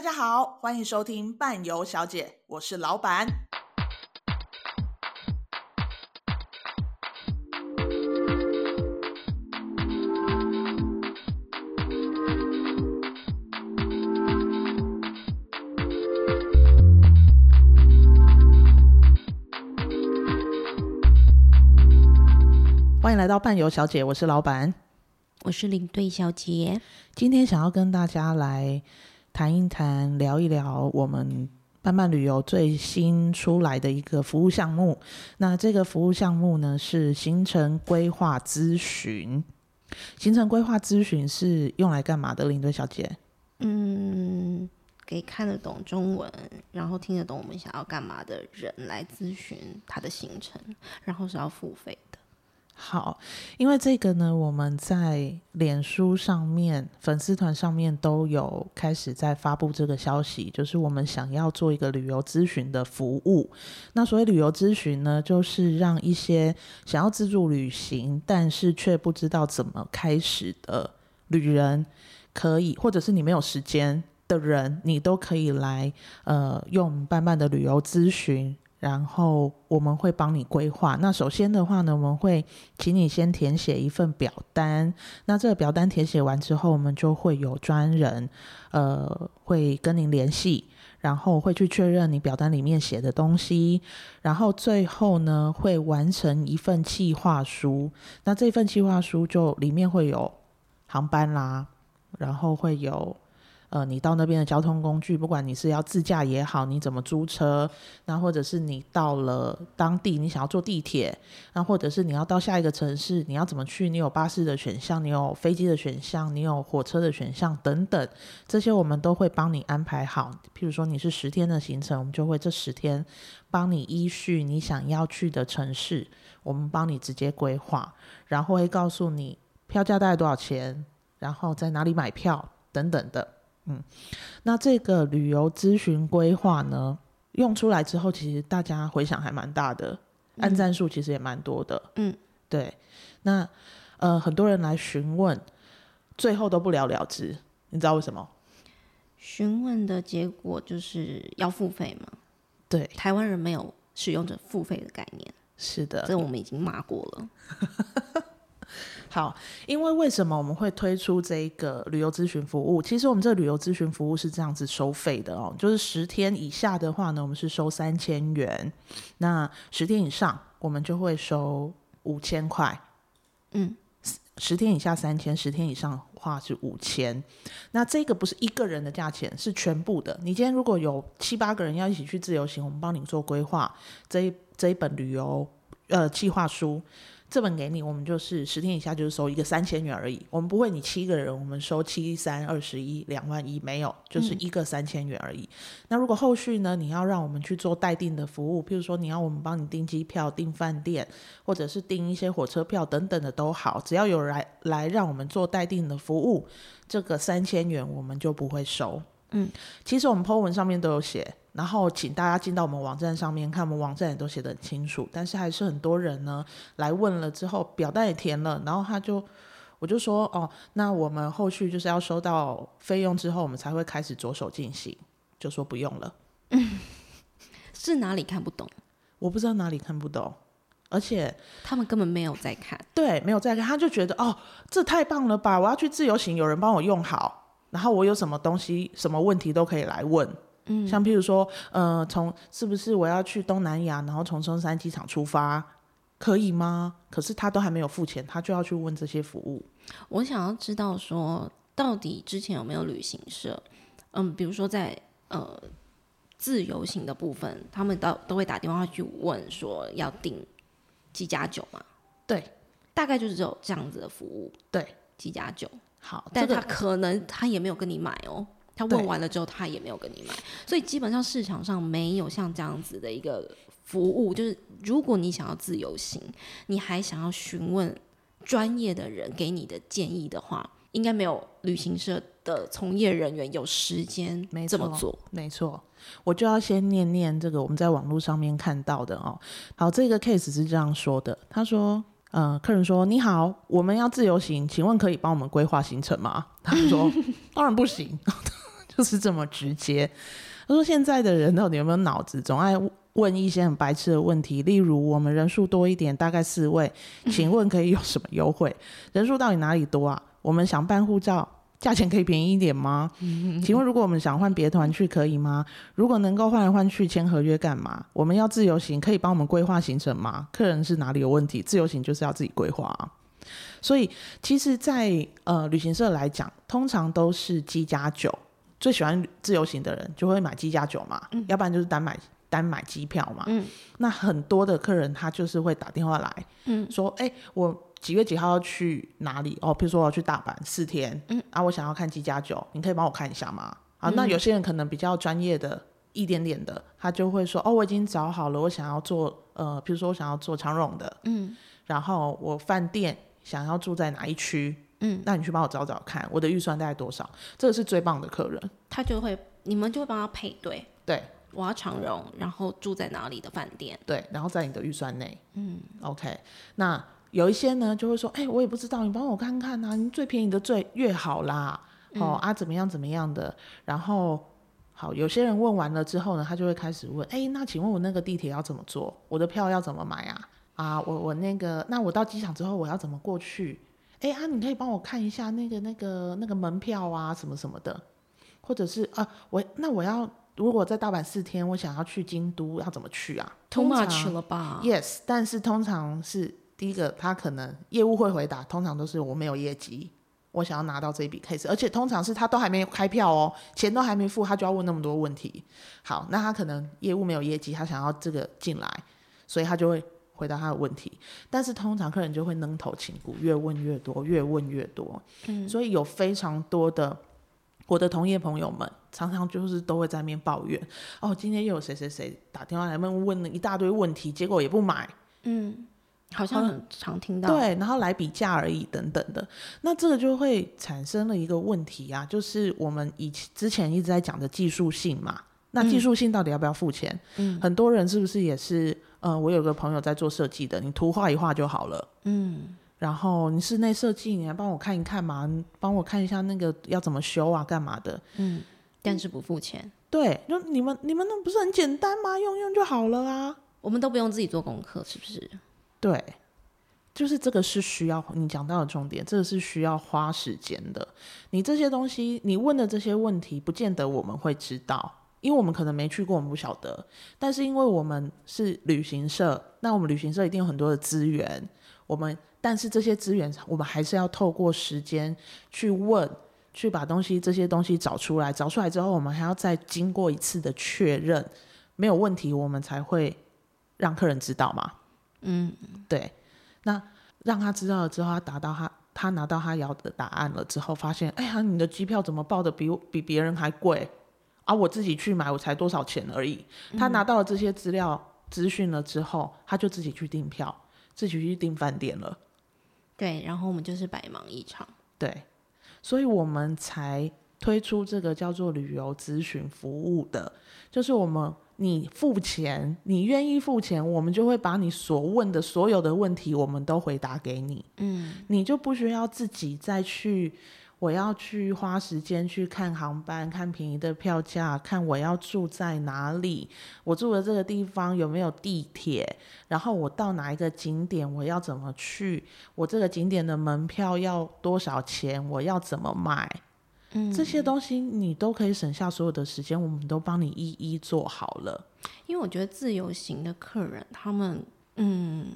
大家好，欢迎收听伴游小姐，我是老板。欢迎来到伴游小姐，我是老板，我是领队小姐。今天想要跟大家来谈一谈、聊一聊我们伴伴旅游最新出来的一个服务项目。那这个服务项目呢，是行程规划咨询。行程规划咨询是用来干嘛的？领队小姐？嗯，给看得懂中文，然后听得懂我们想要干嘛的人来咨询他的行程，然后是要付费。好，因为这个呢，我们在脸书上面、粉丝团上面都有开始在发布这个消息，就是我们想要做一个旅游咨询的服务。那所谓旅游咨询呢，就是让一些想要自助旅行，但是却不知道怎么开始的旅人，可以，或者是你没有时间的人，你都可以来，呃，用伴伴的旅游咨询。然后我们会帮你规划。那首先的话呢，我们会请你先填写一份表单。那这个表单填写完之后，我们就会有专人，呃，会跟您联系，然后会去确认你表单里面写的东西。然后最后呢，会完成一份计划书。那这份计划书就里面会有航班啦，然后会有。呃，你到那边的交通工具，不管你是要自驾也好，你怎么租车，那或者是你到了当地，你想要坐地铁，那或者是你要到下一个城市，你要怎么去？你有巴士的选项，你有飞机的选项，你有火车的选项等等，这些我们都会帮你安排好。譬如说你是十天的行程，我们就会这十天帮你依序你想要去的城市，我们帮你直接规划，然后会告诉你票价大概多少钱，然后在哪里买票等等的。嗯，那这个旅游咨询规划呢，用出来之后，其实大家回响还蛮大的，按赞数其实也蛮多的。嗯，对。那呃，很多人来询问，最后都不了了之，你知道为什么？询问的结果就是要付费吗？对，台湾人没有使用者付费的概念。是的，这我们已经骂过了。好，因为为什么我们会推出这个旅游咨询服务？其实我们这个旅游咨询服务是这样子收费的哦，就是十天以下的话呢，我们是收三千元；那十天以上，我们就会收五千块。嗯，十天以下三千，十天以上的话是五千。那这个不是一个人的价钱，是全部的。你今天如果有七八个人要一起去自由行，我们帮你做规划，这一这一本旅游呃计划书。这本给你，我们就是十天以下就是收一个三千元而已。我们不会，你七个人，我们收七三二十一两万一，没有，就是一个三千元而已。嗯。那如果后续呢，你要让我们去做待定的服务，譬如说你要我们帮你订机票、订饭店，或者是订一些火车票等等的都好，只要有人来来让我们做待定的服务，这个三千元我们就不会收。嗯，其实我们 po 文上面都有写。然后请大家进到我们网站上面看，我们网站也都写得很清楚。但是还是很多人呢来问了之后，表单也填了，然后他就我就说哦，那我们后续就是要收到费用之后，我们才会开始着手进行，就说不用了。嗯，是哪里看不懂？我不知道哪里看不懂，而且他们根本没有在看，对，没有在看，他就觉得哦，这太棒了吧！我要去自由行，有人帮我用好，然后我有什么东西、什么问题都可以来问。嗯，像譬如说，呃，从是不是我要去东南亚，然后从松山机场出发，可以吗？可是他都还没有付钱，他就要去问这些服务。我想要知道说，到底之前有没有旅行社，嗯，比如说在呃自由行的部分，他们都都会打电话去问说要订机加酒吗？对，大概就是只有这样子的服务。对，机加酒。好，但他可能他也没有跟你买哦。他问完了之后，他也没有跟你买，所以基本上市场上没有像这样子的一个服务。就是如果你想要自由行，你还想要询问专业的人给你的建议的话，应该没有旅行社的从业人员有时间这么做。没错，我就要先念念这个我们在网络上面看到的哦。好，这个 case 是这样说的，他说：“呃，客人说你好，我们要自由行，请问可以帮我们规划行程吗？”他说：“ 当然不行。” 就是这么直接。他说现在的人到底有没有脑子，总爱问一些很白痴的问题，例如我们人数多一点，大概四位，请问可以有什么优惠？人数到底哪里多啊？我们想办护照。价钱可以便宜一点吗？请问如果我们想换别团去可以吗？如果能够换来换去签合约干嘛？我们要自由行，可以帮我们规划行程吗？客人是哪里有问题？自由行就是要自己规划啊。所以其实在，在呃旅行社来讲，通常都是机加酒。最喜欢自由行的人就会买机加酒嘛，嗯、要不然就是单买单买机票嘛。嗯、那很多的客人他就是会打电话来，嗯、说：“哎、欸，我。”几月几号要去哪里？哦，比如说我要去大阪四天，嗯，啊，我想要看机加酒，你可以帮我看一下吗？啊，嗯、那有些人可能比较专业的一点点的，他就会说，哦，我已经找好了，我想要做，呃，比如说我想要做长荣的，嗯，然后我饭店想要住在哪一区，嗯，那你去帮我找找看，我的预算大概多少？这个是最棒的客人，他就会，你们就会帮他配对，对，我要长荣，然后住在哪里的饭店，对，然后在你的预算内，嗯，OK，那。有一些呢，就会说，哎、欸，我也不知道，你帮我看看啊，你最便宜的最越好啦，嗯、哦啊，怎么样怎么样的。然后，好，有些人问完了之后呢，他就会开始问，哎、欸，那请问我那个地铁要怎么坐？我的票要怎么买啊？啊，我我那个，那我到机场之后我要怎么过去？哎、欸、啊，你可以帮我看一下那个那个那个门票啊，什么什么的，或者是啊，我那我要如果在大阪四天，我想要去京都，要怎么去啊？Too much 了吧？Yes，但是通常是。第一个，他可能业务会回答，通常都是我没有业绩，我想要拿到这一笔 case，而且通常是他都还没有开票哦，钱都还没付，他就要问那么多问题。好，那他可能业务没有业绩，他想要这个进来，所以他就会回答他的问题。但是通常客人就会扔头青骨，越问越多，越问越多。嗯，所以有非常多的我的同业朋友们，常常就是都会在那边抱怨，哦，今天又有谁谁谁打电话来问问了一大堆问题，结果也不买。嗯。好像很常听到，对，然后来比价而已等等的，那这个就会产生了一个问题啊，就是我们以前之前一直在讲的技术性嘛，那技术性到底要不要付钱？嗯，很多人是不是也是？呃，我有个朋友在做设计的，你图画一画就好了，嗯，然后你室内设计，你来帮我看一看嘛，帮我看一下那个要怎么修啊，干嘛的？嗯，但是不付钱，对，就你们你们那不是很简单吗？用用就好了啊，我们都不用自己做功课，是不是？对，就是这个是需要你讲到的重点，这个是需要花时间的。你这些东西，你问的这些问题，不见得我们会知道，因为我们可能没去过，我们不晓得。但是因为我们是旅行社，那我们旅行社一定有很多的资源，我们但是这些资源，我们还是要透过时间去问，去把东西这些东西找出来，找出来之后，我们还要再经过一次的确认，没有问题，我们才会让客人知道嘛。嗯，对，那让他知道了之后，他达到他他拿到他要的答案了之后，发现，哎呀，你的机票怎么报的比比别人还贵？啊，我自己去买，我才多少钱而已。他拿到了这些资料资讯了之后，他就自己去订票，自己去订饭店了。对，然后我们就是白忙一场。对，所以我们才推出这个叫做旅游咨询服务的，就是我们。你付钱，你愿意付钱，我们就会把你所问的所有的问题，我们都回答给你。嗯，你就不需要自己再去，我要去花时间去看航班，看便宜的票价，看我要住在哪里，我住的这个地方有没有地铁，然后我到哪一个景点，我要怎么去，我这个景点的门票要多少钱，我要怎么买。嗯，这些东西你都可以省下所有的时间，我们都帮你一一做好了。因为我觉得自由行的客人，他们嗯，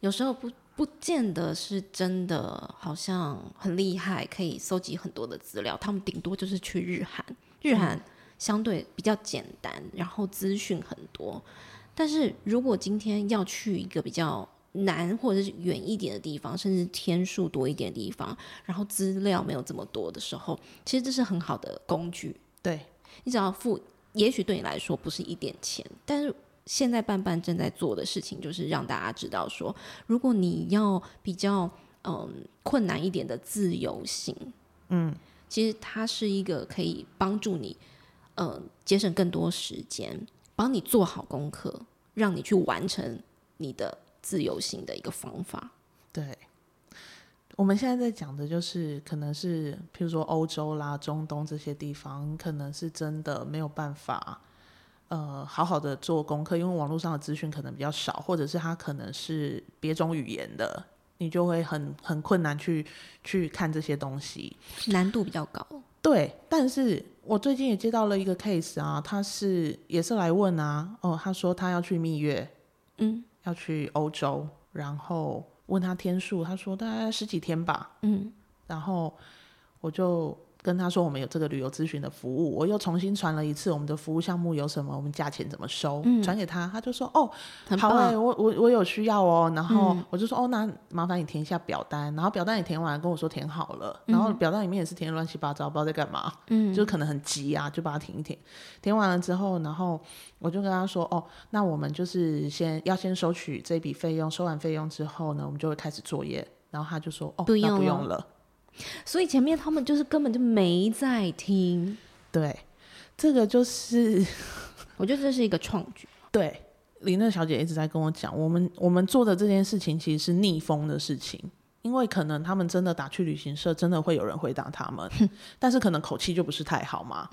有时候不不见得是真的，好像很厉害，可以搜集很多的资料。他们顶多就是去日韩，日韩相对比较简单，然后资讯很多。但是如果今天要去一个比较难或者是远一点的地方，甚至天数多一点的地方，然后资料没有这么多的时候，其实这是很好的工具。对，你只要付，也许对你来说不是一点钱，但是现在半半正在做的事情就是让大家知道说，如果你要比较嗯困难一点的自由行，嗯，其实它是一个可以帮助你嗯节省更多时间，帮你做好功课，让你去完成你的。自由行的一个方法，对，我们现在在讲的就是，可能是譬如说欧洲啦、中东这些地方，可能是真的没有办法，呃，好好的做功课，因为网络上的资讯可能比较少，或者是它可能是别种语言的，你就会很很困难去去看这些东西，难度比较高。对，但是我最近也接到了一个 case 啊，他是也是来问啊，哦，他说他要去蜜月，嗯，要去欧洲，然后。问他天数，他说大概十几天吧。嗯，然后我就跟他说，我们有这个旅游咨询的服务，我又重新传了一次我们的服务项目有什么，我们价钱怎么收，嗯、传给他，他就说哦，好哎、欸，我我我有需要哦。然后我就说、嗯、哦，那麻烦你填一下表单。然后表单也填完，跟我说填好了。然后表单里面也是填乱七八糟，不知道在干嘛。嗯，就可能很急啊，就把它填一填。填完了之后，然后我就跟他说哦，那我们就是先要先收取这笔费用，收完费用之后呢，我们就会开始作业。然后他就说哦，不用，那不用了。所以前面他们就是根本就没在听，对，这个就是 我觉得这是一个创举。对，林乐小姐一直在跟我讲，我们我们做的这件事情其实是逆风的事情，因为可能他们真的打去旅行社，真的会有人回答他们，但是可能口气就不是太好嘛。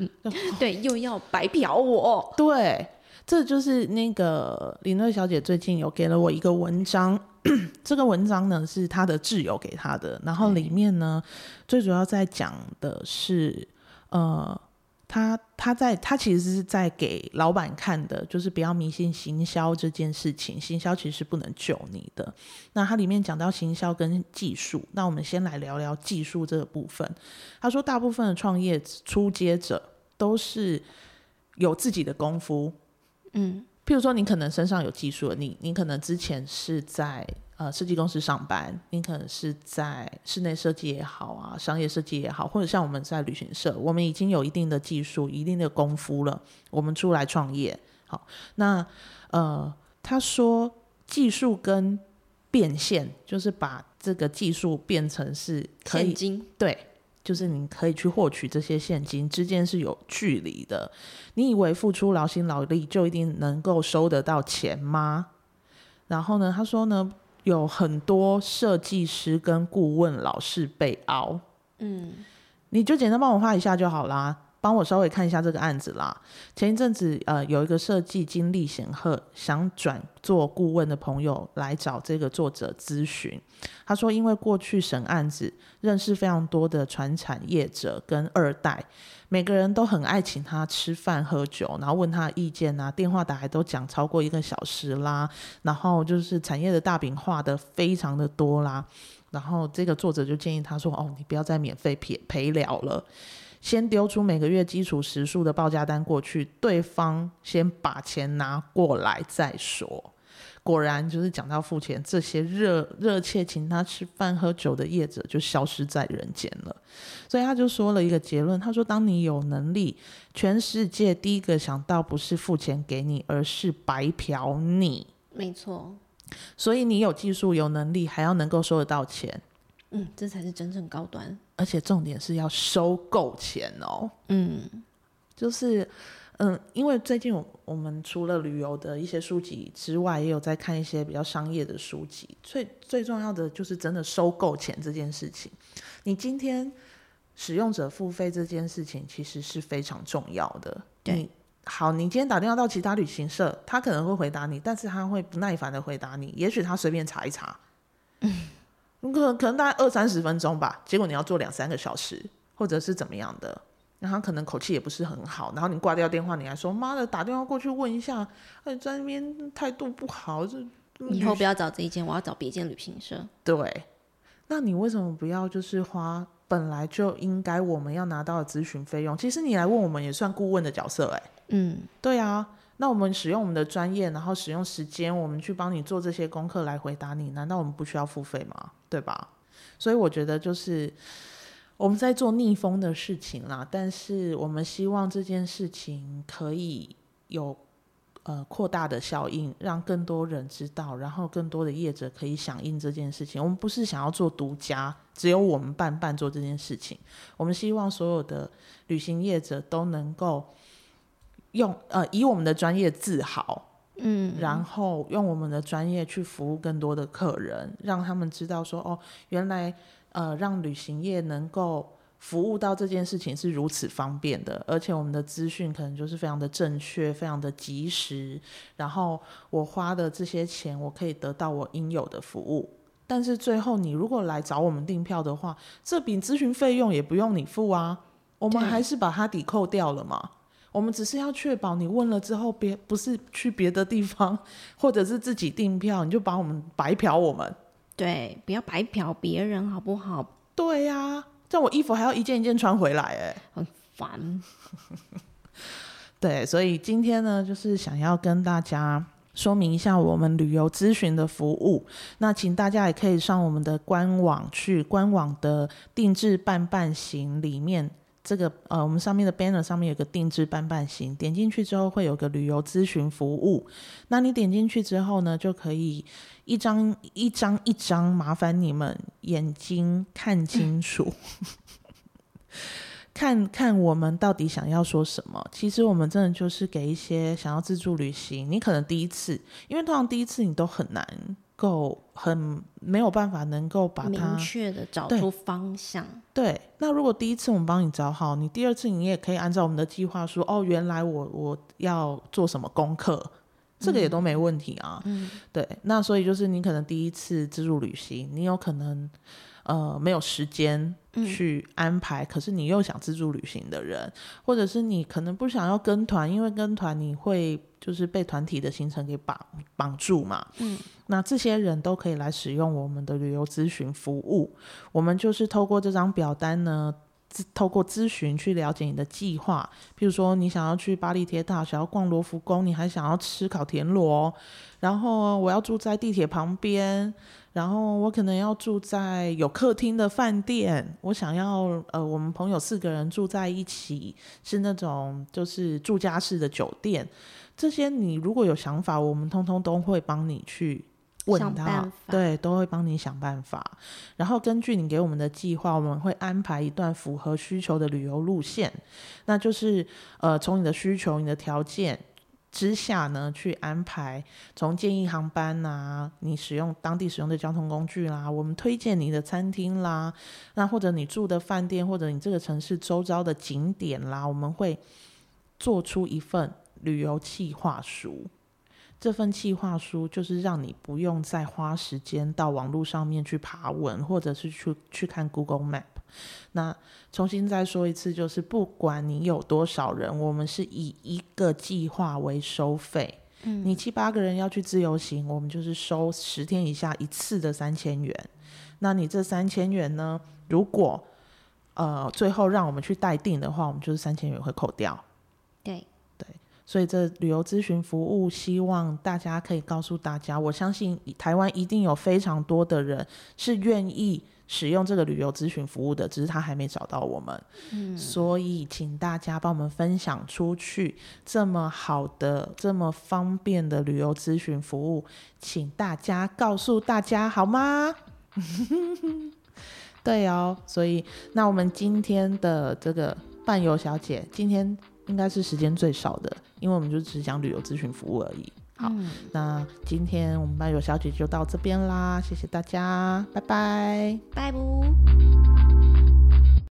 对，又要白嫖我。对，这就是那个林瑞小姐最近有给了我一个文章。这个文章呢是她的挚友给她的，然后里面呢最主要在讲的是，呃，她她在她其实是在给老板看的，就是不要迷信行销这件事情，行销其实是不能救你的。那它里面讲到行销跟技术，那我们先来聊聊技术这个部分。他说，大部分的创业初阶者都是有自己的功夫，嗯。譬如说，你可能身上有技术，你你可能之前是在呃设计公司上班，你可能是在室内设计也好啊，商业设计也好，或者像我们在旅行社，我们已经有一定的技术、一定的功夫了，我们出来创业。好，那呃，他说技术跟变现，就是把这个技术变成是可以，现金，对。就是你可以去获取这些现金之间是有距离的。你以为付出劳心劳力就一定能够收得到钱吗？然后呢，他说呢，有很多设计师跟顾问老是被熬。嗯，你就简单帮我画一下就好啦。帮我稍微看一下这个案子啦。前一阵子，呃，有一个设计经历显赫，想转做顾问的朋友来找这个作者咨询。他说，因为过去审案子，认识非常多的传产业者跟二代，每个人都很爱请他吃饭喝酒，然后问他意见啊，电话打来都讲超过一个小时啦。然后就是产业的大饼画得非常的多啦。然后这个作者就建议他说：“哦，你不要再免费陪陪聊了。”先丢出每个月基础时数的报价单过去，对方先把钱拿过来再说。果然，就是讲到付钱，这些热热切请他吃饭喝酒的业者就消失在人间了。所以他就说了一个结论，他说：当你有能力，全世界第一个想到不是付钱给你，而是白嫖你。没错。所以你有技术、有能力，还要能够收得到钱。嗯，这才是真正高端，而且重点是要收购钱哦。嗯，就是，嗯，因为最近我们除了旅游的一些书籍之外，也有在看一些比较商业的书籍。最最重要的就是真的收购钱这件事情。你今天使用者付费这件事情，其实是非常重要的。对，你好，你今天打电话到其他旅行社，他可能会回答你，但是他会不耐烦的回答你，也许他随便查一查。嗯。可能可能大概二三十分钟吧，结果你要做两三个小时，或者是怎么样的，然后可能口气也不是很好，然后你挂掉电话，你还说妈的，打电话过去问一下，哎，在那边态度不好，这以后不要找这一间，我要找别间旅行社。对，那你为什么不要就是花本来就应该我们要拿到的咨询费用？其实你来问我们也算顾问的角色，哎，嗯，对啊。那我们使用我们的专业，然后使用时间，我们去帮你做这些功课来回答你，难道我们不需要付费吗？对吧？所以我觉得就是我们在做逆风的事情啦，但是我们希望这件事情可以有呃扩大的效应，让更多人知道，然后更多的业者可以响应这件事情。我们不是想要做独家，只有我们办办做这件事情，我们希望所有的旅行业者都能够。用呃以我们的专业自豪，嗯，然后用我们的专业去服务更多的客人，让他们知道说，哦，原来呃，让旅行业能够服务到这件事情是如此方便的，而且我们的资讯可能就是非常的正确，非常的及时，然后我花的这些钱，我可以得到我应有的服务。但是最后，你如果来找我们订票的话，这笔咨询费用也不用你付啊，我们还是把它抵扣掉了嘛。我们只是要确保你问了之后，别不是去别的地方，或者是自己订票，你就把我们白嫖我们。对，不要白嫖别人，好不好？对呀、啊，这我衣服还要一件一件穿回来，哎，很烦。对，所以今天呢，就是想要跟大家说明一下我们旅游咨询的服务。那请大家也可以上我们的官网去，官网的定制办办行里面。这个呃，我们上面的 banner 上面有个定制办办行，点进去之后会有个旅游咨询服务。那你点进去之后呢，就可以一张一张一张，麻烦你们眼睛看清楚，看看我们到底想要说什么。其实我们真的就是给一些想要自助旅行，你可能第一次，因为通常第一次你都很难。够很没有办法能够把它明确的找出方向。对，那如果第一次我们帮你找好，你第二次你也可以按照我们的计划说，哦，原来我我要做什么功课，这个也都没问题啊。嗯，对，那所以就是你可能第一次自助旅行，你有可能呃没有时间去安排，嗯，可是你又想自助旅行的人，或者是你可能不想要跟团，因为跟团你会。就是被团体的行程给绑绑住嘛，嗯，那这些人都可以来使用我们的旅游咨询服务。我们就是透过这张表单呢，透过咨询去了解你的计划。譬如说，你想要去巴黎铁塔，想要逛罗浮宫，你还想要吃烤田螺，然后我要住在地铁旁边，然后我可能要住在有客厅的饭店，我想要呃，我们朋友四个人住在一起，是那种就是住家式的酒店。这些你如果有想法，我们通通都会帮你去问他，对，都会帮你想办法。然后根据你给我们的计划，我们会安排一段符合需求的旅游路线。那就是呃，从你的需求、你的条件之下呢，去安排从建议航班啊，你使用当地使用的交通工具啦，我们推荐你的餐厅啦，那或者你住的饭店，或者你这个城市周遭的景点啦，我们会做出一份。旅游企划书，这份企划书就是让你不用再花时间到网络上面去爬文，或者是去去看 Google Map。那重新再说一次，就是不管你有多少人，我们是以一个计划为收费。嗯，你七八个人要去自由行，我们就是收十天以下一次的三千元。那你这三千元呢？如果呃最后让我们去待定的话，我们就是三千元会扣掉。对。所以这旅游咨询服务，希望大家可以告诉大家，我相信台湾一定有非常多的人是愿意使用这个旅游咨询服务的，只是他还没找到我们。嗯，所以请大家帮我们分享出去，这么好的、这么方便的旅游咨询服务，请大家告诉大家好吗？对哦，所以那我们今天的这个伴游小姐，今天。应该是时间最少的，因为我们就只讲旅游咨询服务而已。好，嗯、那今天我们班有小姐就到这边啦，谢谢大家，拜拜，拜拜。